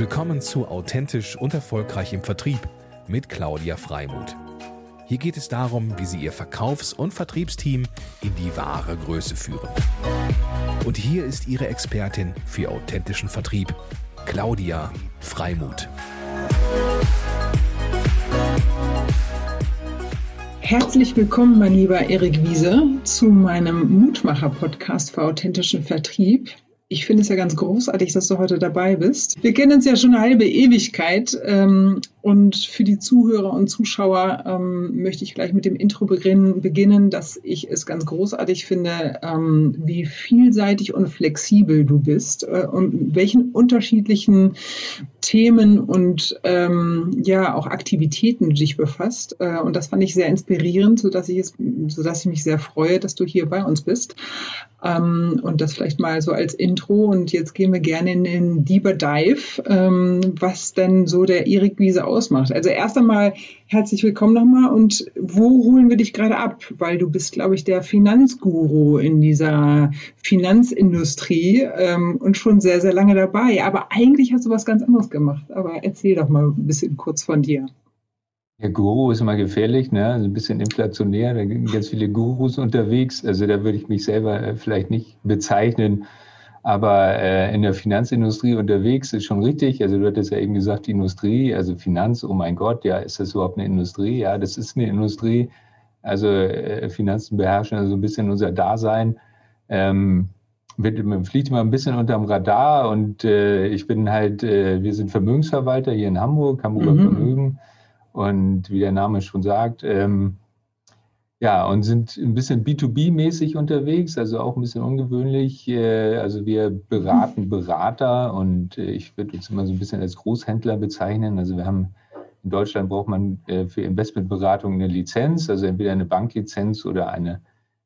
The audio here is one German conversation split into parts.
Willkommen zu Authentisch und Erfolgreich im Vertrieb mit Claudia Freimuth. Hier geht es darum, wie Sie Ihr Verkaufs- und Vertriebsteam in die wahre Größe führen. Und hier ist Ihre Expertin für authentischen Vertrieb, Claudia Freimuth. Herzlich willkommen, mein lieber Erik Wiese, zu meinem Mutmacher-Podcast für authentischen Vertrieb. Ich finde es ja ganz großartig, dass du heute dabei bist. Wir kennen uns ja schon eine halbe Ewigkeit ähm, und für die Zuhörer und Zuschauer ähm, möchte ich gleich mit dem Intro beginnen, dass ich es ganz großartig finde, ähm, wie vielseitig und flexibel du bist äh, und welchen unterschiedlichen Themen und ähm, ja auch Aktivitäten du dich befasst. Äh, und das fand ich sehr inspirierend, sodass ich es, sodass ich mich sehr freue, dass du hier bei uns bist. Ähm, und das vielleicht mal so als Intro. Und jetzt gehen wir gerne in den Deeper Dive, ähm, was denn so der Erik Wiese ausmacht. Also erst einmal herzlich willkommen nochmal. Und wo holen wir dich gerade ab? Weil du bist, glaube ich, der Finanzguru in dieser Finanzindustrie ähm, und schon sehr, sehr lange dabei. Aber eigentlich hast du was ganz anderes gemacht. Aber erzähl doch mal ein bisschen kurz von dir. Ja, Guru ist immer gefährlich, ne? Also ein bisschen inflationär. Da sind ganz viele Gurus unterwegs. Also da würde ich mich selber äh, vielleicht nicht bezeichnen. Aber äh, in der Finanzindustrie unterwegs ist schon richtig. Also du hattest ja eben gesagt, Industrie, also Finanz, oh mein Gott, ja, ist das überhaupt eine Industrie? Ja, das ist eine Industrie. Also äh, Finanzen beherrschen also ein bisschen unser Dasein. Ähm, man fliegt immer ein bisschen unterm Radar und äh, ich bin halt, äh, wir sind Vermögensverwalter hier in Hamburg, Hamburger mhm. Vermögen. Und wie der Name schon sagt, ähm, ja, und sind ein bisschen B2B-mäßig unterwegs, also auch ein bisschen ungewöhnlich. Äh, also wir beraten Berater und äh, ich würde uns immer so ein bisschen als Großhändler bezeichnen. Also wir haben in Deutschland braucht man äh, für Investmentberatung eine Lizenz, also entweder eine Banklizenz oder eine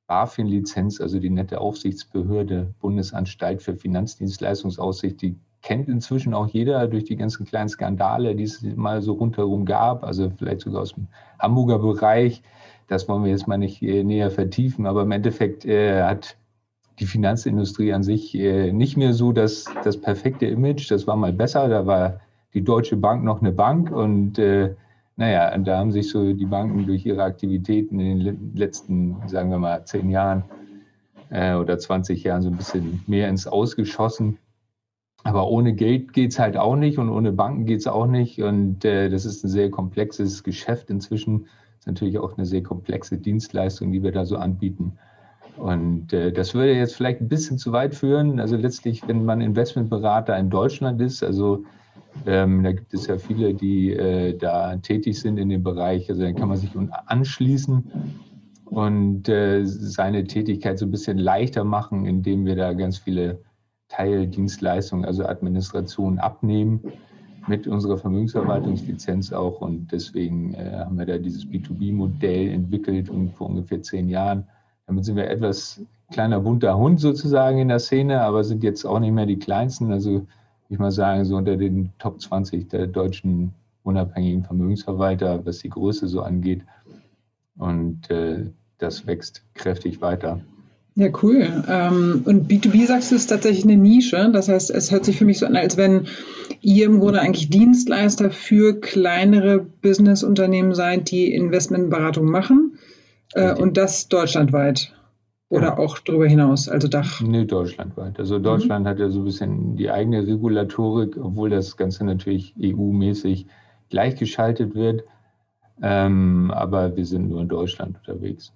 BaFin-Lizenz, also die nette Aufsichtsbehörde Bundesanstalt für Finanzdienstleistungsaussicht, die kennt inzwischen auch jeder durch die ganzen kleinen Skandale, die es mal so rundherum gab, also vielleicht sogar aus dem Hamburger Bereich. Das wollen wir jetzt mal nicht äh, näher vertiefen, aber im Endeffekt äh, hat die Finanzindustrie an sich äh, nicht mehr so das, das perfekte Image. Das war mal besser, da war die Deutsche Bank noch eine Bank und naja, da haben sich so die Banken durch ihre Aktivitäten in den letzten, sagen wir mal, zehn Jahren oder 20 Jahren so ein bisschen mehr ins Ausgeschossen. Aber ohne Geld geht es halt auch nicht und ohne Banken geht es auch nicht. Und äh, das ist ein sehr komplexes Geschäft inzwischen. Ist natürlich auch eine sehr komplexe Dienstleistung, die wir da so anbieten. Und äh, das würde jetzt vielleicht ein bisschen zu weit führen. Also letztlich, wenn man Investmentberater in Deutschland ist, also ähm, da gibt es ja viele, die äh, da tätig sind in dem Bereich. Also dann kann man sich anschließen und äh, seine Tätigkeit so ein bisschen leichter machen, indem wir da ganz viele Teildienstleistungen, also Administration abnehmen mit unserer Vermögensverwaltungslizenz auch. Und deswegen äh, haben wir da dieses B2B-Modell entwickelt und vor ungefähr zehn Jahren. Damit sind wir etwas kleiner bunter Hund sozusagen in der Szene, aber sind jetzt auch nicht mehr die kleinsten. Also ich mal sagen, so unter den Top 20 der deutschen unabhängigen Vermögensverwalter, was die Größe so angeht. Und äh, das wächst kräftig weiter. Ja, cool. Ähm, und B2B sagst du, ist tatsächlich eine Nische. Das heißt, es hört sich für mich so an, als wenn ihr im Grunde eigentlich Dienstleister für kleinere Businessunternehmen seid, die Investmentberatung machen. Äh, und das deutschlandweit. Oder ja. auch darüber hinaus, also Dach? Nee, deutschlandweit. Also Deutschland mhm. hat ja so ein bisschen die eigene Regulatorik, obwohl das Ganze natürlich EU-mäßig gleichgeschaltet wird. Ähm, aber wir sind nur in Deutschland unterwegs.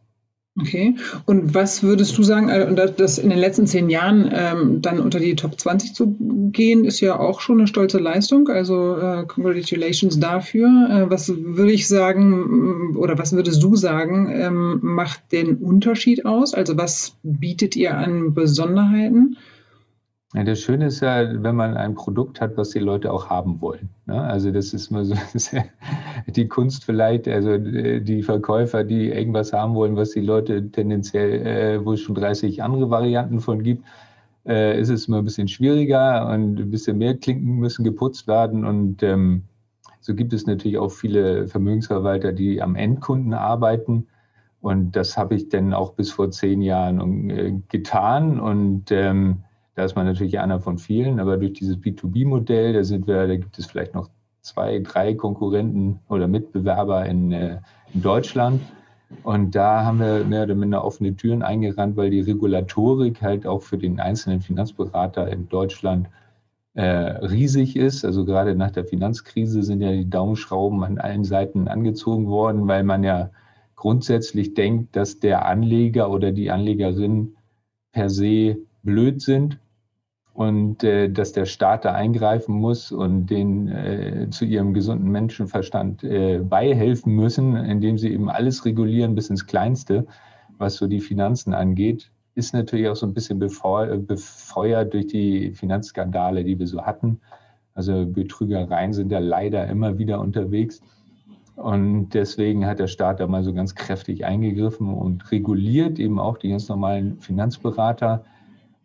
Okay. Und was würdest du sagen, äh, das in den letzten zehn Jahren ähm, dann unter die Top 20 zu gehen, ist ja auch schon eine stolze Leistung. Also äh, congratulations dafür. Äh, was würde ich sagen oder was würdest du sagen, ähm, macht den Unterschied aus? Also was bietet ihr an Besonderheiten? Ja, das Schöne ist ja, wenn man ein Produkt hat, was die Leute auch haben wollen. Ne? Also das ist mal so die Kunst vielleicht, also äh, die Verkäufer, die irgendwas haben wollen, was die Leute tendenziell, äh, wo es schon 30 andere Varianten von gibt, äh, ist es immer ein bisschen schwieriger und ein bisschen mehr Klinken müssen geputzt werden. Und ähm, so gibt es natürlich auch viele Vermögensverwalter, die am Endkunden arbeiten. Und das habe ich dann auch bis vor zehn Jahren äh, getan. Und ähm, da ist man natürlich einer von vielen, aber durch dieses B2B-Modell, da sind wir, da gibt es vielleicht noch zwei, drei Konkurrenten oder Mitbewerber in, äh, in Deutschland. Und da haben wir mehr oder minder offene Türen eingerannt, weil die Regulatorik halt auch für den einzelnen Finanzberater in Deutschland äh, riesig ist. Also gerade nach der Finanzkrise sind ja die Daumenschrauben an allen Seiten angezogen worden, weil man ja grundsätzlich denkt, dass der Anleger oder die Anlegerin per se blöd sind und äh, dass der Staat da eingreifen muss und denen äh, zu ihrem gesunden Menschenverstand äh, beihelfen müssen, indem sie eben alles regulieren bis ins Kleinste, was so die Finanzen angeht, ist natürlich auch so ein bisschen befeuert durch die Finanzskandale, die wir so hatten. Also Betrügereien sind ja leider immer wieder unterwegs. Und deswegen hat der Staat da mal so ganz kräftig eingegriffen und reguliert eben auch die ganz normalen Finanzberater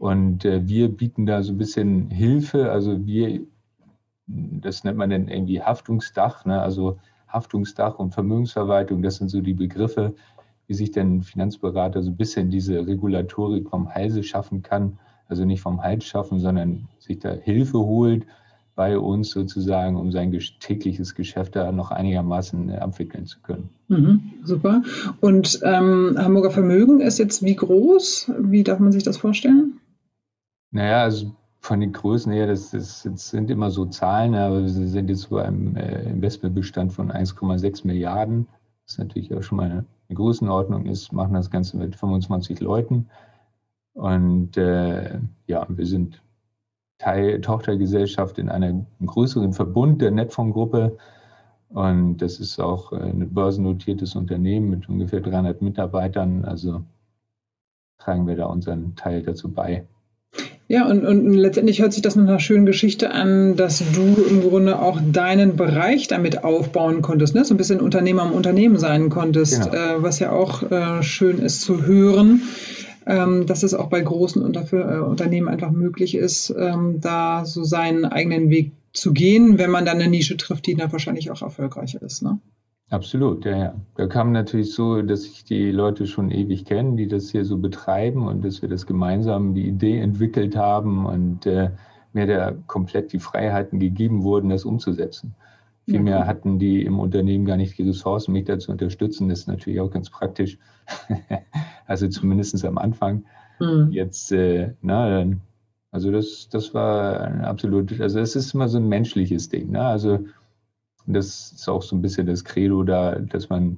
und äh, wir bieten da so ein bisschen Hilfe. Also wir, das nennt man dann irgendwie Haftungsdach, ne? also Haftungsdach und Vermögensverwaltung, das sind so die Begriffe, wie sich denn Finanzberater so ein bisschen diese Regulatorik vom Halse schaffen kann. Also nicht vom Hals schaffen, sondern sich da Hilfe holt bei uns sozusagen, um sein tägliches Geschäft da noch einigermaßen äh, abwickeln zu können. Mhm, super. Und ähm, Hamburger Vermögen ist jetzt wie groß? Wie darf man sich das vorstellen? Naja, also von den Größen her, das, das, das sind immer so Zahlen, aber wir sind jetzt bei einem äh, Investmentbestand von 1,6 Milliarden. Ist natürlich auch schon mal eine, eine Größenordnung ist, machen das Ganze mit 25 Leuten. Und äh, ja, wir sind Teil, Tochtergesellschaft in einem größeren Verbund der Netfonds-Gruppe. Und das ist auch äh, ein börsennotiertes Unternehmen mit ungefähr 300 Mitarbeitern. Also tragen wir da unseren Teil dazu bei. Ja, und, und letztendlich hört sich das nach einer schönen Geschichte an, dass du im Grunde auch deinen Bereich damit aufbauen konntest, ne? so ein bisschen Unternehmer im Unternehmen sein konntest, genau. äh, was ja auch äh, schön ist zu hören, ähm, dass es auch bei großen Unter äh, Unternehmen einfach möglich ist, ähm, da so seinen eigenen Weg zu gehen, wenn man dann eine Nische trifft, die dann wahrscheinlich auch erfolgreicher ist. Ne? Absolut, ja, ja. Da kam natürlich so, dass ich die Leute schon ewig kenne, die das hier so betreiben und dass wir das gemeinsam die Idee entwickelt haben und äh, mir da komplett die Freiheiten gegeben wurden, das umzusetzen. Vielmehr okay. hatten die im Unternehmen gar nicht die Ressourcen, mich da zu unterstützen. Das ist natürlich auch ganz praktisch. also zumindest am Anfang. Mhm. Jetzt, äh, na, also das, das war absolut, also es ist immer so ein menschliches Ding. Ne? Also und das ist auch so ein bisschen das Credo da, dass man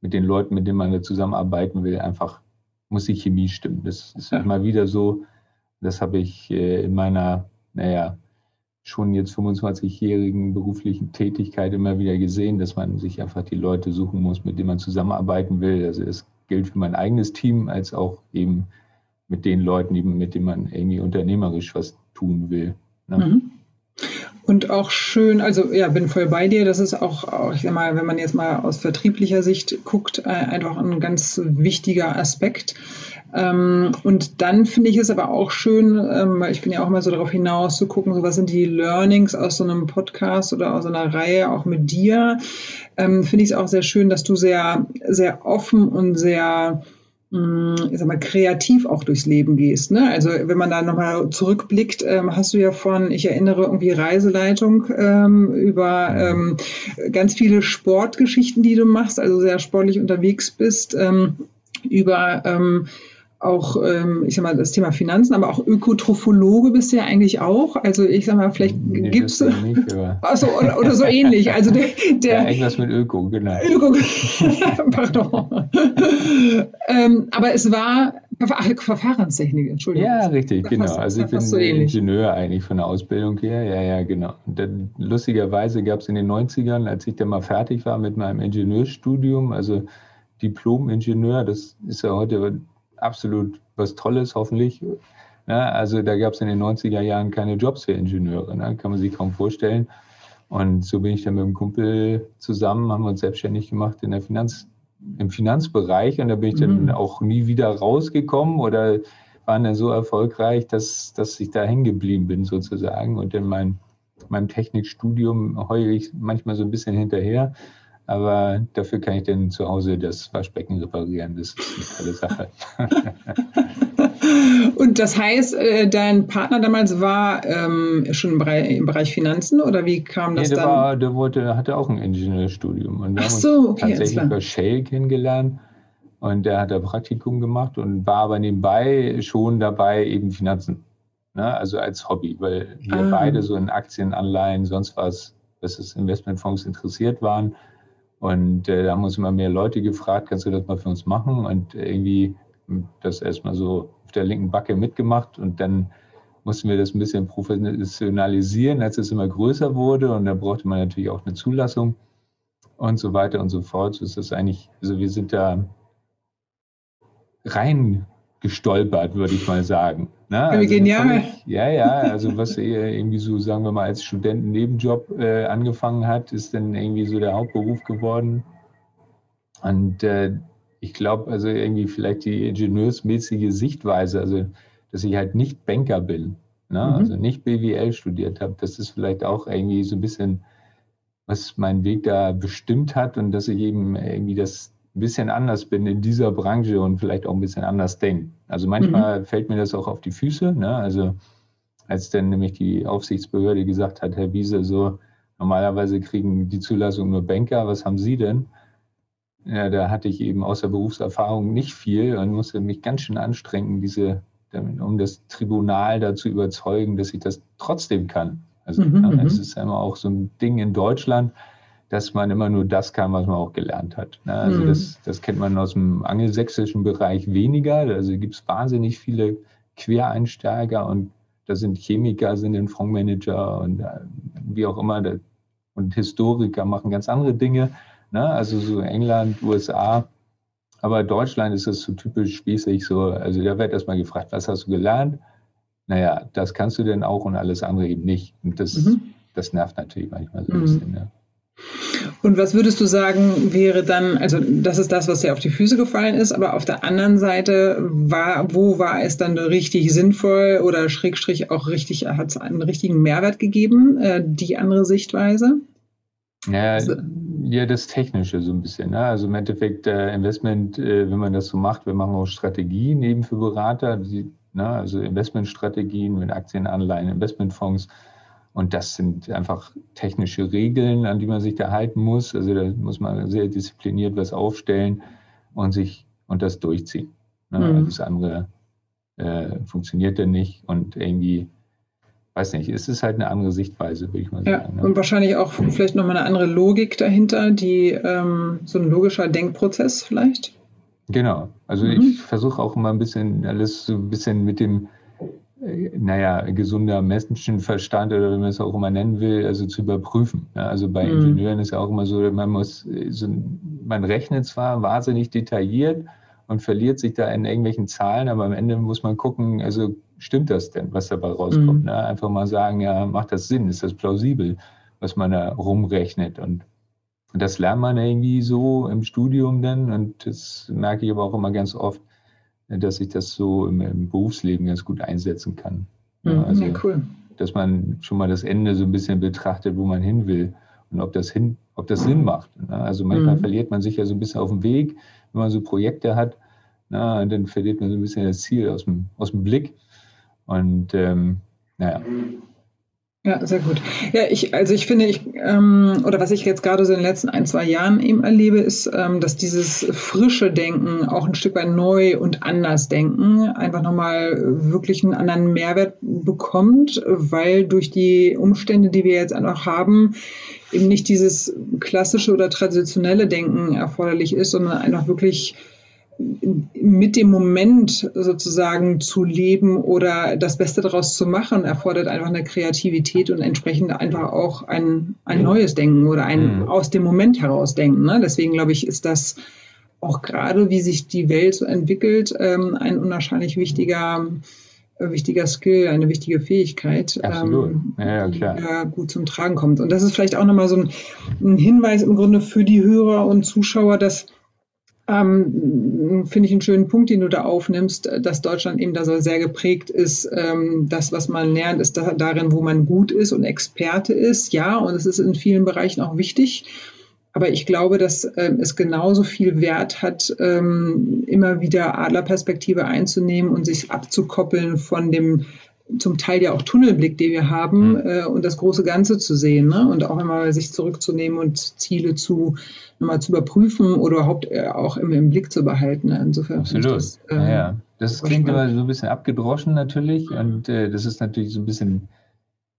mit den Leuten, mit denen man da zusammenarbeiten will, einfach muss die Chemie stimmen. Das ist ja. immer wieder so. Das habe ich äh, in meiner, naja, schon jetzt 25-jährigen beruflichen Tätigkeit immer wieder gesehen, dass man sich einfach die Leute suchen muss, mit denen man zusammenarbeiten will. Also das gilt für mein eigenes Team als auch eben mit den Leuten, mit denen man irgendwie unternehmerisch was tun will. Ne? Mhm. Und auch schön, also ja, bin voll bei dir. Das ist auch, auch, ich sag mal, wenn man jetzt mal aus vertrieblicher Sicht guckt, äh, einfach ein ganz wichtiger Aspekt. Ähm, und dann finde ich es aber auch schön, ähm, weil ich bin ja auch mal so darauf hinaus zu gucken, so was sind die Learnings aus so einem Podcast oder aus einer Reihe, auch mit dir. Ähm, finde ich es auch sehr schön, dass du sehr, sehr offen und sehr ich sag mal, kreativ auch durchs Leben gehst. Ne? Also wenn man da nochmal zurückblickt, ähm, hast du ja von, ich erinnere irgendwie Reiseleitung ähm, über ähm, ganz viele Sportgeschichten, die du machst, also sehr sportlich unterwegs bist, ähm, über ähm, auch, ähm, ich sag mal, das Thema Finanzen, aber auch Ökotrophologe bist du ja eigentlich auch. Also ich sag mal, vielleicht nee, gibt es. Achso, oder, oder, so ähnlich. Also der, der ja, irgendwas mit Öko, genau. Öko, pardon. ähm, aber es war Ach, Verfahrenstechnik, Entschuldigung. Ja, richtig, genau. Fast, also ich bin so Ingenieur eigentlich von der Ausbildung her. Ja, ja, genau. Dann, lustigerweise gab es in den 90ern, als ich dann mal fertig war mit meinem Ingenieurstudium, also Diplom-Ingenieur, das ist ja heute absolut was Tolles, hoffentlich. Ja, also da gab es in den 90er Jahren keine Jobs für Ingenieure, ne? kann man sich kaum vorstellen. Und so bin ich dann mit einem Kumpel zusammen, haben wir uns selbstständig gemacht in der Finanz, im Finanzbereich und da bin ich dann mhm. auch nie wieder rausgekommen oder waren dann so erfolgreich, dass, dass ich da hängen geblieben bin sozusagen. Und in mein, meinem Technikstudium heule ich manchmal so ein bisschen hinterher, aber dafür kann ich dann zu Hause das Waschbecken reparieren. Das ist eine tolle Sache. Und das heißt, äh, dein Partner damals war ähm, schon im Bereich, im Bereich, Finanzen oder wie kam das nee, der dann? War, der wollte, hatte auch ein Ingenieurstudium und wir Ach so, okay, tatsächlich bei Shell kennengelernt und der hat da Praktikum gemacht und war aber nebenbei schon dabei eben Finanzen, ne? also als Hobby, weil wir ah. beide so in Aktien, Anleihen, sonst was, was es Investmentfonds interessiert waren und äh, da haben uns immer mehr Leute gefragt, kannst du das mal für uns machen? Und irgendwie das erstmal so auf der linken Backe mitgemacht. Und dann mussten wir das ein bisschen professionalisieren, als es immer größer wurde. Und da brauchte man natürlich auch eine Zulassung und so weiter und so fort. So ist das eigentlich, also wir sind da rein gestolpert, würde ich mal sagen. Ne? Also genial. ja, ja, also was irgendwie so, sagen wir mal, als Studenten-Nebenjob äh, angefangen hat, ist dann irgendwie so der Hauptberuf geworden. Und äh, ich glaube, also irgendwie vielleicht die ingenieursmäßige Sichtweise, also dass ich halt nicht Banker bin, ne? Mhm. also nicht BWL studiert habe, das ist vielleicht auch irgendwie so ein bisschen, was meinen Weg da bestimmt hat und dass ich eben irgendwie das ein bisschen anders bin in dieser Branche und vielleicht auch ein bisschen anders denke. Also manchmal mhm. fällt mir das auch auf die Füße. Ne? Also als dann nämlich die Aufsichtsbehörde gesagt hat, Herr Wiese, so normalerweise kriegen die Zulassung nur Banker, was haben Sie denn? Ja, da hatte ich eben außer Berufserfahrung nicht viel und musste mich ganz schön anstrengen, diese, um das Tribunal dazu überzeugen, dass ich das trotzdem kann. Also mhm, ja, es mhm. ist immer auch so ein Ding in Deutschland, dass man immer nur das kann, was man auch gelernt hat. Ne? Also mhm. das, das kennt man aus dem angelsächsischen Bereich weniger. Also gibt es wahnsinnig viele Quereinsteiger und da sind Chemiker, sind ein Fondsmanager und äh, wie auch immer und Historiker machen ganz andere Dinge. Ne? Also so England, USA. Aber Deutschland ist das so typisch spießig so. Also da wird erstmal gefragt, was hast du gelernt? Naja, das kannst du denn auch und alles andere eben nicht. Und das, mhm. das nervt natürlich manchmal so ein mhm. bisschen. Ne? Und was würdest du sagen, wäre dann, also das ist das, was dir auf die Füße gefallen ist, aber auf der anderen Seite, war, wo war es dann richtig sinnvoll oder Schrägstrich auch richtig, hat es einen richtigen Mehrwert gegeben, äh, die andere Sichtweise? Ja, also, ja, das Technische so ein bisschen. Ne? Also im Endeffekt äh, Investment, äh, wenn man das so macht, wir machen auch Strategien eben für Berater, die, ne? also Investmentstrategien mit Aktien, Anleihen, Investmentfonds. Und das sind einfach technische Regeln, an die man sich da halten muss. Also da muss man sehr diszipliniert was aufstellen und sich und das durchziehen. Ne? Mhm. Das andere äh, funktioniert dann nicht und irgendwie weiß nicht, es ist halt eine andere Sichtweise, würde ich mal ja, sagen. Ne? Und wahrscheinlich auch vielleicht nochmal eine andere Logik dahinter, die ähm, so ein logischer Denkprozess vielleicht. Genau. Also mhm. ich versuche auch immer ein bisschen alles so ein bisschen mit dem, naja, gesunder Menschenverstand oder wie man es auch immer nennen will, also zu überprüfen. Also bei mhm. Ingenieuren ist ja auch immer so, man muss, man rechnet zwar wahnsinnig detailliert und verliert sich da in irgendwelchen Zahlen, aber am Ende muss man gucken, also stimmt das denn, was dabei rauskommt? Mhm. Ne? Einfach mal sagen, ja, macht das Sinn? Ist das plausibel, was man da rumrechnet? Und das lernt man irgendwie so im Studium dann. Und das merke ich aber auch immer ganz oft, dass ich das so im, im Berufsleben ganz gut einsetzen kann. Mhm, ja, also, ja, cool. Dass man schon mal das Ende so ein bisschen betrachtet, wo man hin will und ob das, hin, ob das Sinn macht. Ne? Also manchmal mhm. verliert man sich ja so ein bisschen auf dem Weg, wenn man so Projekte hat. Na, dann verliert man so ein bisschen das Ziel aus dem, aus dem Blick. Und ähm, naja. Ja, sehr gut. Ja, ich, also ich finde, ich, ähm, oder was ich jetzt gerade so in den letzten ein, zwei Jahren eben erlebe, ist, ähm, dass dieses frische Denken, auch ein Stück weit neu und anders denken, einfach nochmal wirklich einen anderen Mehrwert bekommt, weil durch die Umstände, die wir jetzt einfach haben, eben nicht dieses klassische oder traditionelle Denken erforderlich ist, sondern einfach wirklich mit dem Moment sozusagen zu leben oder das Beste daraus zu machen, erfordert einfach eine Kreativität und entsprechend einfach auch ein, ein neues Denken oder ein mhm. aus dem Moment heraus Denken. Ne? Deswegen glaube ich, ist das auch gerade, wie sich die Welt so entwickelt, ähm, ein unwahrscheinlich wichtiger, äh, wichtiger Skill, eine wichtige Fähigkeit, ähm, ja, die da gut zum Tragen kommt. Und das ist vielleicht auch nochmal so ein, ein Hinweis im Grunde für die Hörer und Zuschauer, dass ähm, Finde ich einen schönen Punkt, den du da aufnimmst, dass Deutschland eben da so sehr geprägt ist. Ähm, das, was man lernt, ist da, darin, wo man gut ist und Experte ist. Ja, und es ist in vielen Bereichen auch wichtig. Aber ich glaube, dass äh, es genauso viel Wert hat, ähm, immer wieder Adlerperspektive einzunehmen und sich abzukoppeln von dem zum Teil ja auch Tunnelblick, den wir haben, mhm. äh, und das große Ganze zu sehen ne? und auch immer sich zurückzunehmen und Ziele zu nochmal zu überprüfen oder überhaupt äh, auch im, im, Blick zu behalten. Insofern Absolut. Das, äh, ja, ja. das klingt immer so ein bisschen abgedroschen natürlich und äh, das ist natürlich so ein bisschen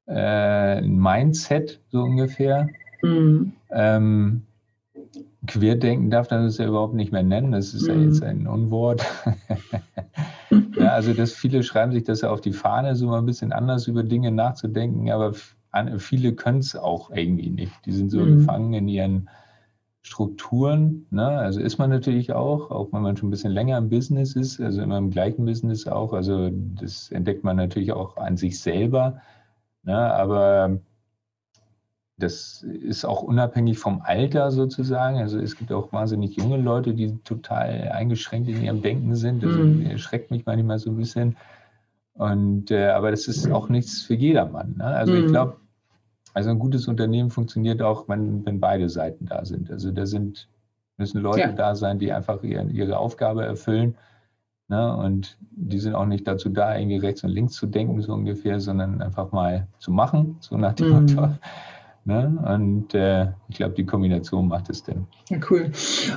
äh, ein Mindset so ungefähr. Mhm. Ähm, Querdenken darf man das ja überhaupt nicht mehr nennen. Das ist mhm. ja jetzt ein Unwort. ja, also, dass viele schreiben sich das ja auf die Fahne, so mal ein bisschen anders über Dinge nachzudenken, aber viele können es auch irgendwie nicht. Die sind so mhm. gefangen in ihren Strukturen. Ne? Also ist man natürlich auch, auch wenn man schon ein bisschen länger im Business ist, also immer im gleichen Business auch. Also das entdeckt man natürlich auch an sich selber. Ne? Aber das ist auch unabhängig vom Alter sozusagen. Also es gibt auch wahnsinnig junge Leute, die total eingeschränkt in ihrem Denken sind. Das mhm. erschreckt mich manchmal so ein bisschen. Und äh, aber das ist auch nichts für jedermann. Ne? Also mhm. ich glaube, also ein gutes Unternehmen funktioniert auch, wenn, wenn beide Seiten da sind. Also da sind, müssen Leute ja. da sein, die einfach ihre, ihre Aufgabe erfüllen. Ne? Und die sind auch nicht dazu da, irgendwie rechts und links zu denken, so ungefähr, sondern einfach mal zu machen, so nach dem mhm. Motto. Ne? Und äh, ich glaube, die Kombination macht es denn. Ja, cool.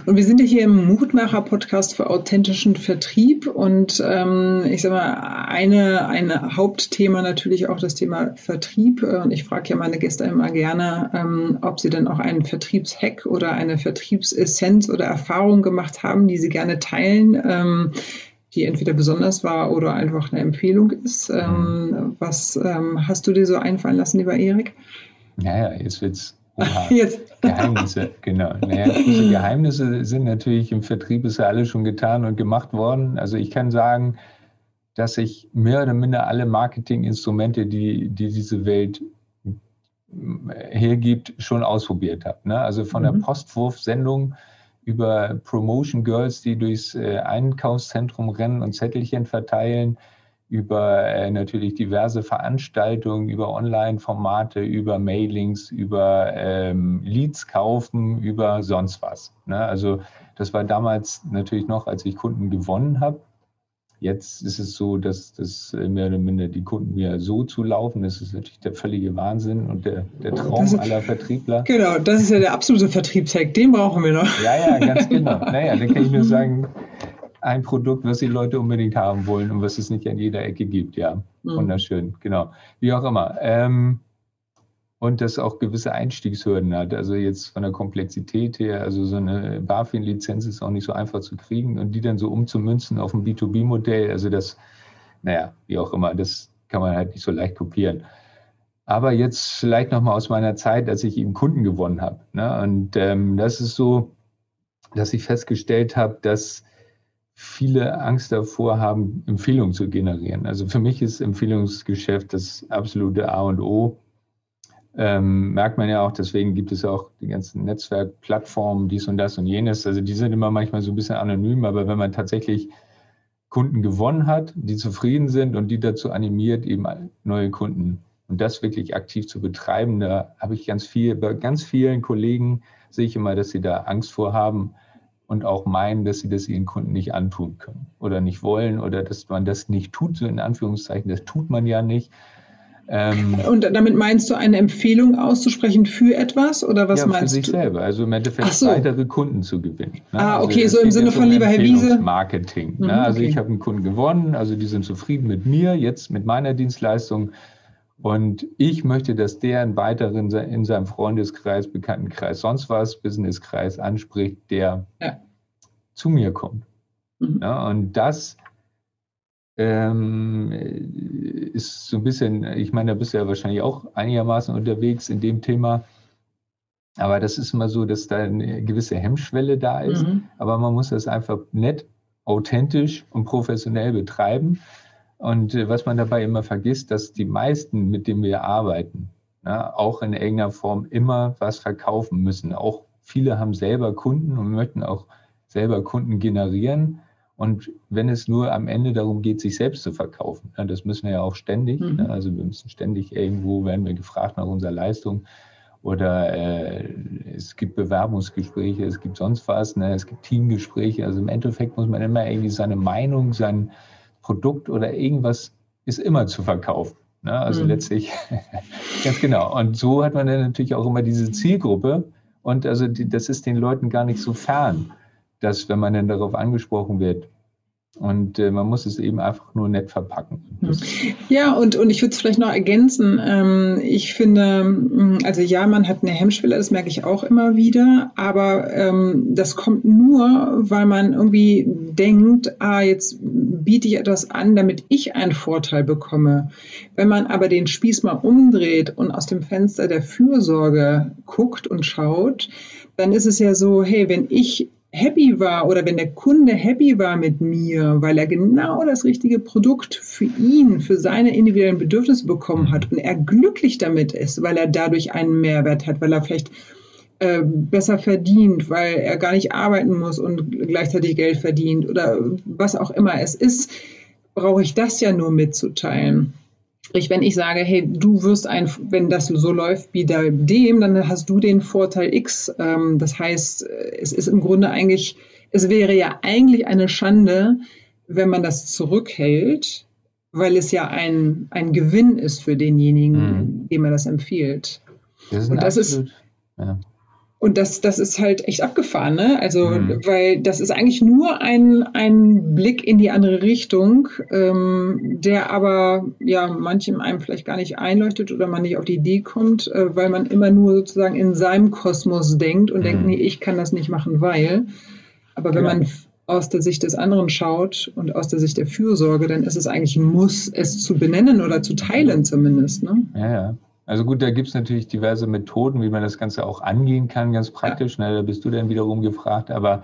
Und wir sind ja hier im Mutmacher-Podcast für authentischen Vertrieb. Und ähm, ich sage mal, eine, ein Hauptthema natürlich auch das Thema Vertrieb. Und ich frage ja meine Gäste immer gerne, ähm, ob sie denn auch einen Vertriebshack oder eine Vertriebsessenz oder Erfahrung gemacht haben, die sie gerne teilen. Ähm, die entweder besonders war oder einfach eine Empfehlung ist. Ähm, mhm. was ähm, hast du dir so einfallen lassen, lieber Erik? Naja, jetzt wird es jetzt. Geheimnisse, genau. Naja, diese Geheimnisse sind natürlich im Vertrieb ist ja alles schon getan und gemacht worden. Also ich kann sagen, dass ich mehr oder minder alle Marketinginstrumente, die, die diese Welt hergibt, schon ausprobiert habe. Ne? Also von mhm. der Postwurfsendung über Promotion Girls, die durchs äh, Einkaufszentrum rennen und Zettelchen verteilen, über äh, natürlich diverse Veranstaltungen, über Online-Formate, über Mailings, über ähm, Leads kaufen, über sonst was. Ne? Also das war damals natürlich noch, als ich Kunden gewonnen habe. Jetzt ist es so, dass das äh, mehr oder minder die Kunden mir so zulaufen. Das ist natürlich der völlige Wahnsinn und der, der Traum ist, aller Vertriebler. Genau, das ist ja der absolute Vertriebshack. Den brauchen wir noch. Ja, ja, ganz genau. Naja, dann kann ich nur sagen, ein Produkt, was die Leute unbedingt haben wollen und was es nicht an jeder Ecke gibt. Ja, mhm. wunderschön, genau. Wie auch immer. Ähm, und das auch gewisse Einstiegshürden hat. Also jetzt von der Komplexität her, also so eine BaFin-Lizenz ist auch nicht so einfach zu kriegen und die dann so umzumünzen auf ein B2B-Modell, also das, naja, wie auch immer, das kann man halt nicht so leicht kopieren. Aber jetzt vielleicht nochmal aus meiner Zeit, als ich eben Kunden gewonnen habe. Ne? Und ähm, das ist so, dass ich festgestellt habe, dass viele Angst davor haben, Empfehlungen zu generieren. Also für mich ist Empfehlungsgeschäft das absolute A und O. Ähm, merkt man ja auch, deswegen gibt es auch die ganzen Netzwerkplattformen, dies und das und jenes. Also die sind immer manchmal so ein bisschen anonym, aber wenn man tatsächlich Kunden gewonnen hat, die zufrieden sind und die dazu animiert, eben neue Kunden und das wirklich aktiv zu betreiben, da habe ich ganz viel, bei ganz vielen Kollegen sehe ich immer, dass sie da Angst vor haben, und auch meinen, dass sie das ihren Kunden nicht antun können oder nicht wollen oder dass man das nicht tut, so in Anführungszeichen. Das tut man ja nicht. Ähm, und damit meinst du eine Empfehlung auszusprechen für etwas oder was ja, meinst für sich selber, also im Endeffekt so. weitere Kunden zu gewinnen. Ne? Ah, okay, also so im Sinne von lieber Herr Wiese. Marketing. Ne? Mhm, also okay. ich habe einen Kunden gewonnen, also die sind zufrieden mit mir, jetzt mit meiner Dienstleistung und ich möchte, dass der einen weiteren in seinem Freundeskreis, Bekanntenkreis, sonst was, Businesskreis anspricht, der ja. zu mir kommt. Mhm. Ja, und das ähm, ist so ein bisschen, ich meine, da bist du ja wahrscheinlich auch einigermaßen unterwegs in dem Thema. Aber das ist immer so, dass da eine gewisse Hemmschwelle da ist. Mhm. Aber man muss das einfach nett, authentisch und professionell betreiben. Und äh, was man dabei immer vergisst, dass die meisten, mit denen wir arbeiten, ja, auch in irgendeiner Form immer was verkaufen müssen. Auch viele haben selber Kunden und möchten auch selber Kunden generieren. Und wenn es nur am Ende darum geht, sich selbst zu verkaufen, ja, das müssen wir ja auch ständig. Mhm. Ne? Also wir müssen ständig irgendwo, werden wir gefragt nach unserer Leistung. oder äh, es gibt Bewerbungsgespräche, es gibt sonst was, ne? es gibt Teamgespräche. Also im Endeffekt muss man immer irgendwie seine Meinung, sein Produkt oder irgendwas ist immer zu verkaufen. Ne? Also mhm. letztlich, ganz genau. Und so hat man dann natürlich auch immer diese Zielgruppe. Und also die, das ist den Leuten gar nicht so fern, dass wenn man dann darauf angesprochen wird, und äh, man muss es eben einfach nur nett verpacken. Hm. Ja, und, und ich würde es vielleicht noch ergänzen. Ähm, ich finde, hm, also ja, man hat eine Hemmschwelle, das merke ich auch immer wieder, aber ähm, das kommt nur, weil man irgendwie denkt, ah, jetzt biete ich etwas an, damit ich einen Vorteil bekomme. Wenn man aber den Spieß mal umdreht und aus dem Fenster der Fürsorge guckt und schaut, dann ist es ja so, hey, wenn ich happy war oder wenn der Kunde happy war mit mir, weil er genau das richtige Produkt für ihn, für seine individuellen Bedürfnisse bekommen hat und er glücklich damit ist, weil er dadurch einen Mehrwert hat, weil er vielleicht äh, besser verdient, weil er gar nicht arbeiten muss und gleichzeitig Geld verdient oder was auch immer es ist, brauche ich das ja nur mitzuteilen. Sprich, wenn ich sage, hey, du wirst ein, wenn das so läuft wie bei dem, dann hast du den Vorteil X. Ähm, das heißt, es ist im Grunde eigentlich, es wäre ja eigentlich eine Schande, wenn man das zurückhält, weil es ja ein, ein Gewinn ist für denjenigen, mhm. dem man das empfiehlt. Das ist, Und das absolut, ist ja. Und das, das ist halt echt abgefahren, ne? Also, mhm. weil das ist eigentlich nur ein, ein Blick in die andere Richtung, ähm, der aber ja manchem einem vielleicht gar nicht einleuchtet oder man nicht auf die Idee kommt, äh, weil man immer nur sozusagen in seinem Kosmos denkt und mhm. denkt, nee, ich kann das nicht machen, weil. Aber wenn ja. man aus der Sicht des anderen schaut und aus der Sicht der Fürsorge, dann ist es eigentlich ein Muss, es zu benennen oder zu teilen zumindest. Ne? Ja, ja. Also gut, da gibt es natürlich diverse Methoden, wie man das Ganze auch angehen kann, ganz praktisch. Ja. Ne? Da bist du dann wiederum gefragt. Aber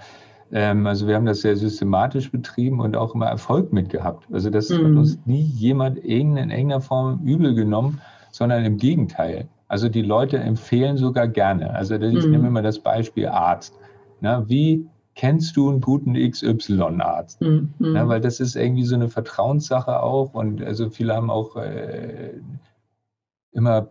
ähm, also wir haben das sehr systematisch betrieben und auch immer Erfolg mitgehabt. Also das mhm. hat uns nie jemand in irgendeiner Form übel genommen, sondern im Gegenteil. Also die Leute empfehlen sogar gerne. Also ich mhm. nehme immer das Beispiel Arzt. Na, wie kennst du einen guten XY-Arzt? Mhm. Na, weil das ist irgendwie so eine Vertrauenssache auch. Und also viele haben auch äh, immer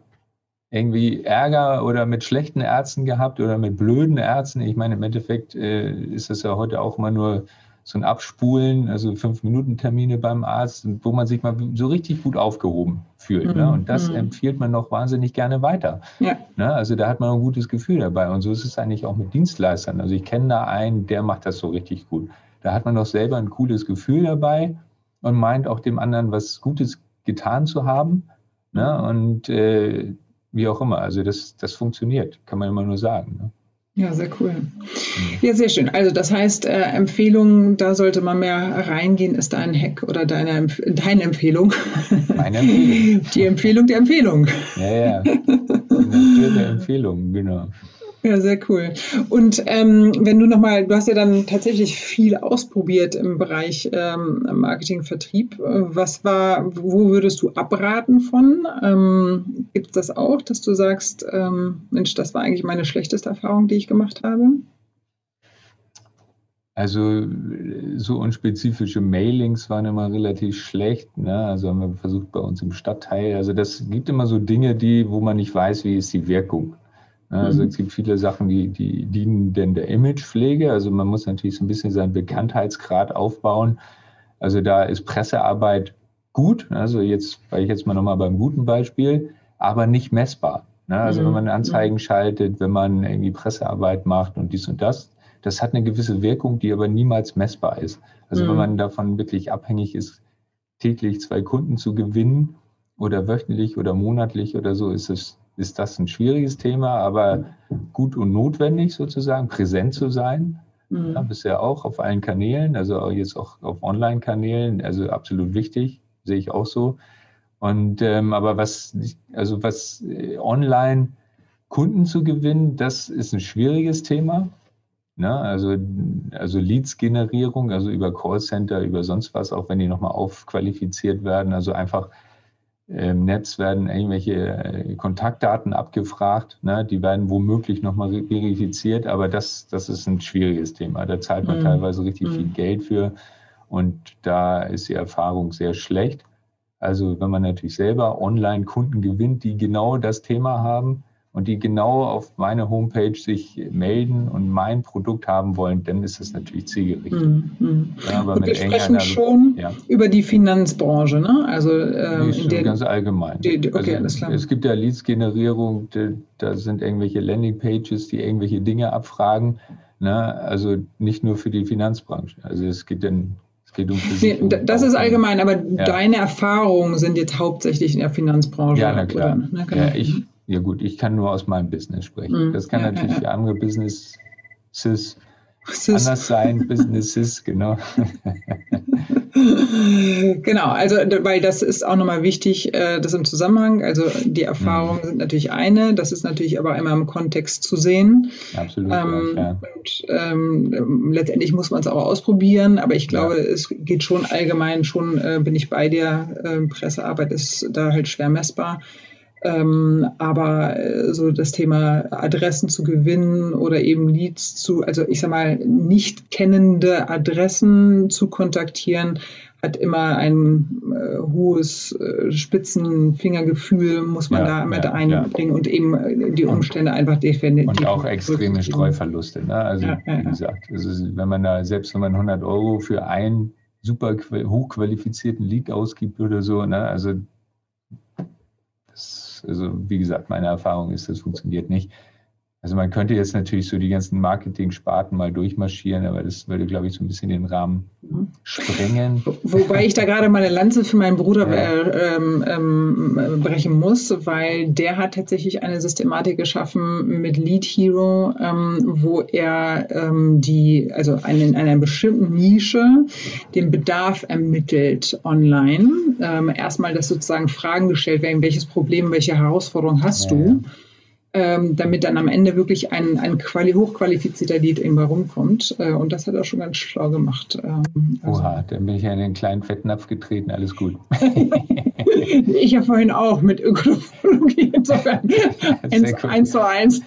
irgendwie Ärger oder mit schlechten Ärzten gehabt oder mit blöden Ärzten. Ich meine, im Endeffekt äh, ist das ja heute auch immer nur so ein Abspulen, also fünf Minuten Termine beim Arzt, wo man sich mal so richtig gut aufgehoben fühlt. Ne? Mhm. Ne? Und das mhm. empfiehlt man noch wahnsinnig gerne weiter. Ja. Ne? Also da hat man ein gutes Gefühl dabei. Und so ist es eigentlich auch mit Dienstleistern. Also ich kenne da einen, der macht das so richtig gut. Da hat man doch selber ein cooles Gefühl dabei und meint auch dem anderen was Gutes getan zu haben. Ne? Und äh, wie auch immer, also das, das funktioniert, kann man immer nur sagen. Ne? Ja, sehr cool. Ja, sehr schön. Also das heißt, äh, Empfehlungen, da sollte man mehr reingehen, ist dein Hack oder deine, deine Empfehlung. Meine Empfehlung. Die Empfehlung der Empfehlung. Ja, ja. Die Empfehlung, genau. Ja, sehr cool. Und ähm, wenn du nochmal, du hast ja dann tatsächlich viel ausprobiert im Bereich ähm, Marketing, Vertrieb. Was war, wo würdest du abraten von? Ähm, Gibt es das auch, dass du sagst, ähm, Mensch, das war eigentlich meine schlechteste Erfahrung, die ich gemacht habe? Also so unspezifische Mailings waren immer relativ schlecht. Ne? Also haben wir versucht bei uns im Stadtteil. Also das gibt immer so Dinge, die, wo man nicht weiß, wie ist die Wirkung. Also mhm. es gibt viele Sachen, die, die dienen denn der Imagepflege. Also man muss natürlich so ein bisschen seinen Bekanntheitsgrad aufbauen. Also da ist Pressearbeit gut. Also jetzt war ich jetzt mal nochmal beim guten Beispiel, aber nicht messbar. Ne? Also mhm. wenn man Anzeigen mhm. schaltet, wenn man irgendwie Pressearbeit macht und dies und das, das hat eine gewisse Wirkung, die aber niemals messbar ist. Also mhm. wenn man davon wirklich abhängig ist, täglich zwei Kunden zu gewinnen oder wöchentlich oder monatlich oder so, ist es ist das ein schwieriges Thema, aber gut und notwendig sozusagen, präsent zu sein. Mhm. Ja, bisher auch auf allen Kanälen, also jetzt auch auf Online-Kanälen, also absolut wichtig, sehe ich auch so. Und ähm, aber was, also was äh, online Kunden zu gewinnen, das ist ein schwieriges Thema. Ne? Also, also Leads-Generierung, also über Callcenter, über sonst was, auch wenn die nochmal aufqualifiziert werden, also einfach im Netz werden irgendwelche äh, Kontaktdaten abgefragt, ne? die werden womöglich nochmal verifiziert, aber das, das ist ein schwieriges Thema. Da zahlt man mhm. teilweise richtig mhm. viel Geld für und da ist die Erfahrung sehr schlecht. Also wenn man natürlich selber online Kunden gewinnt, die genau das Thema haben und die genau auf meine Homepage sich melden und mein Produkt haben wollen, dann ist das natürlich zielgerichtet. Mhm. Ja, aber und wir sprechen schon ja. über die Finanzbranche, ne? Also ähm, nee, der, ganz allgemein. Die, die, okay, also, klar. Es gibt ja Leads-Generierung, da sind irgendwelche Landingpages, die irgendwelche Dinge abfragen. Ne? Also nicht nur für die Finanzbranche. Also es gibt dann geht um Physik. Nee, das ist allgemein, aber ja. deine Erfahrungen sind jetzt hauptsächlich in der Finanzbranche. Ja, na klar. Oder, ne? genau. ja, ich, mhm. Ja gut, ich kann nur aus meinem Business sprechen. Mhm. Das kann natürlich für andere Businesses anders sein, Businesses, genau. genau, also weil das ist auch nochmal wichtig, äh, das im Zusammenhang, also die Erfahrungen mhm. sind natürlich eine, das ist natürlich aber immer im Kontext zu sehen. Absolut. Ähm, ja. Und ähm, letztendlich muss man es auch ausprobieren, aber ich glaube, ja. es geht schon allgemein, schon äh, bin ich bei dir, äh, Pressearbeit ist da halt schwer messbar. Ähm, aber äh, so das Thema Adressen zu gewinnen oder eben Leads zu, also ich sag mal, nicht kennende Adressen zu kontaktieren, hat immer ein äh, hohes äh, Spitzenfingergefühl, muss man ja, da mit ja, einbringen ja. und eben äh, die Umstände und, einfach definieren. Und auch extreme Streuverluste. Ne? Also wie gesagt, also wenn man da, selbst wenn man 100 Euro für einen super hochqualifizierten Lead ausgibt oder so, ne? also also wie gesagt, meine Erfahrung ist, das funktioniert nicht. Also man könnte jetzt natürlich so die ganzen Marketing-Sparten mal durchmarschieren, aber das würde, glaube ich, so ein bisschen den Rahmen sprengen. Wobei ich da gerade meine Lanze für meinen Bruder ja. äh, ähm, ähm, brechen muss, weil der hat tatsächlich eine Systematik geschaffen mit Lead Hero, ähm, wo er ähm, die, also eine, in einer bestimmten Nische den Bedarf ermittelt online. Ähm, erstmal, dass sozusagen Fragen gestellt werden, welches Problem, welche Herausforderung hast ja. du? Ähm, damit dann am Ende wirklich ein, ein quali hochqualifizierter Lied irgendwann rumkommt. Äh, und das hat er schon ganz schlau gemacht. Ähm, also. Oha, dann bin ich ja in den kleinen Fettnapf getreten, alles gut. ich ja vorhin auch mit Ökologie, insofern eins, eins zu eins.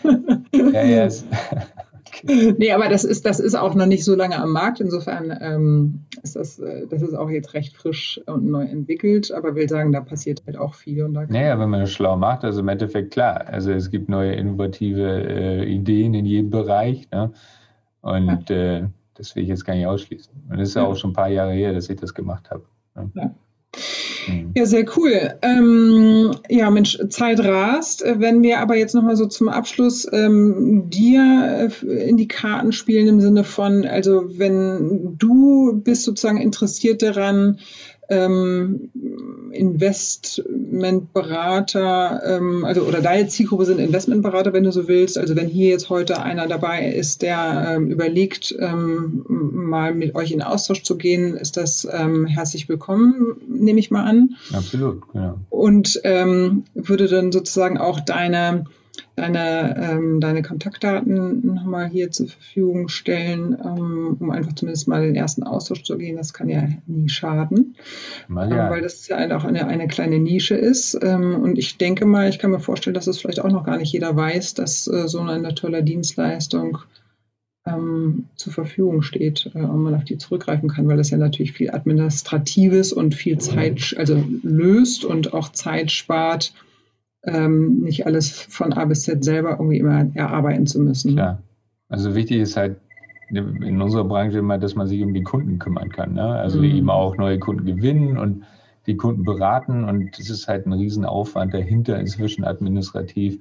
ja, ja. nee, aber das ist, das ist auch noch nicht so lange am Markt. Insofern ähm, ist das, äh, das ist auch jetzt recht frisch und neu entwickelt. Aber will sagen, da passiert halt auch viel. Und da naja, wenn man das schlau macht, also im Endeffekt klar. Also es gibt neue innovative äh, Ideen in jedem Bereich. Ne? Und ja. äh, das will ich jetzt gar nicht ausschließen. Und es ist ja auch schon ein paar Jahre her, dass ich das gemacht habe. Ne? Ja. Mhm. Ja, sehr cool. Ähm, ja, Mensch, Zeit rast. Wenn wir aber jetzt nochmal so zum Abschluss ähm, dir äh, in die Karten spielen im Sinne von, also wenn du bist sozusagen interessiert daran, ähm, Investmentberater, ähm, also oder deine Zielgruppe sind Investmentberater, wenn du so willst. Also wenn hier jetzt heute einer dabei ist, der ähm, überlegt, ähm, mal mit euch in Austausch zu gehen, ist das ähm, herzlich willkommen, nehme ich mal an. Absolut, ja. Und ähm, würde dann sozusagen auch deine deine, ähm, deine Kontaktdaten nochmal hier zur Verfügung stellen, ähm, um einfach zumindest mal den ersten Austausch zu gehen. Das kann ja nie schaden, mal ja. ähm, weil das ja halt auch eine, eine kleine Nische ist. Ähm, und ich denke mal, ich kann mir vorstellen, dass es vielleicht auch noch gar nicht jeder weiß, dass äh, so eine tolle Dienstleistung ähm, zur Verfügung steht äh, und man auf die zurückgreifen kann, weil das ja natürlich viel Administratives und viel Zeit also löst und auch Zeit spart ähm, nicht alles von A bis Z selber irgendwie immer erarbeiten zu müssen. Ja, also wichtig ist halt in unserer Branche immer, dass man sich um die Kunden kümmern kann. Ne? Also mhm. eben auch neue Kunden gewinnen und die Kunden beraten. Und das ist halt ein Riesenaufwand dahinter inzwischen administrativ,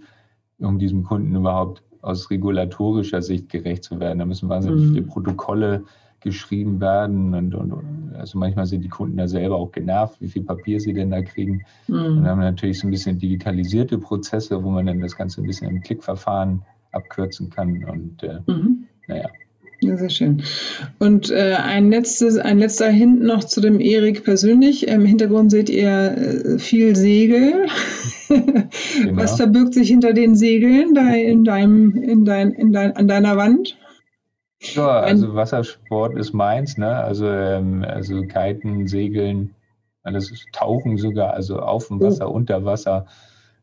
um diesem Kunden überhaupt aus regulatorischer Sicht gerecht zu werden. Da müssen wahnsinnig mhm. viele Protokolle geschrieben werden. Und, und, also manchmal sind die Kunden da selber auch genervt, wie viel Papier sie denn da kriegen. Mhm. Und dann haben wir natürlich so ein bisschen digitalisierte Prozesse, wo man dann das Ganze ein bisschen im Klickverfahren abkürzen kann. Und äh, mhm. naja. Ja, sehr schön. Und äh, ein, letztes, ein letzter Hint noch zu dem Erik persönlich. Im Hintergrund seht ihr äh, viel Segel. Genau. Was verbirgt sich hinter den Segeln da in deinem, in dein, in dein, an deiner Wand? Ja, also Wassersport ist meins, ne? Also, ähm, also Kiten, Segeln, alles Tauchen sogar, also auf dem Wasser, oh. unter Wasser,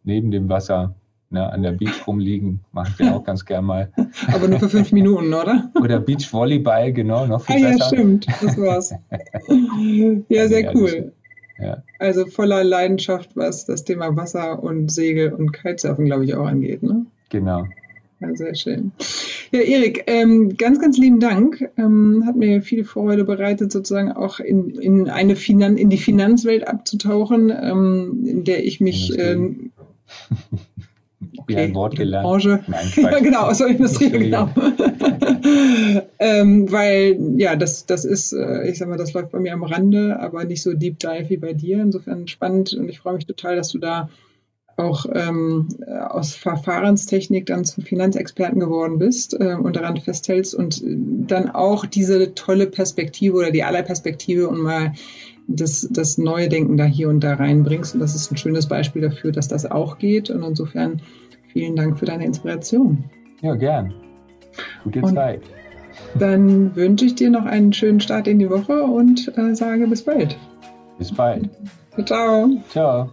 neben dem Wasser, ne? an der Beach rumliegen, mache ich auch ganz gern mal. Aber nur für fünf Minuten, oder? Oder Beachvolleyball, genau, noch viel ah, besser. Ja, stimmt, das war's. ja, sehr cool. Ja. Also voller Leidenschaft, was das Thema Wasser und Segel und Kitesurfen, glaube ich, auch angeht, ne? Genau. Ja, sehr schön. Ja, Erik, ähm, ganz, ganz lieben Dank. Ähm, hat mir viel Freude bereitet, sozusagen auch in, in, eine Finan in die Finanzwelt abzutauchen, ähm, in der ich mich. Ähm, okay, ein Wort gelernt. Branche. Nein, ja, genau, aus der Industrie, genau. ähm, weil, ja, das, das ist, äh, ich sag mal, das läuft bei mir am Rande, aber nicht so deep dive wie bei dir. Insofern spannend und ich freue mich total, dass du da auch ähm, aus Verfahrenstechnik dann zum Finanzexperten geworden bist äh, und daran festhältst und dann auch diese tolle Perspektive oder die Allerperspektive und mal das, das neue Denken da hier und da reinbringst. Und das ist ein schönes Beispiel dafür, dass das auch geht. Und insofern vielen Dank für deine Inspiration. Ja, gern. Gute und Zeit. Dann wünsche ich dir noch einen schönen Start in die Woche und äh, sage bis bald. Bis bald. Ciao. Ciao.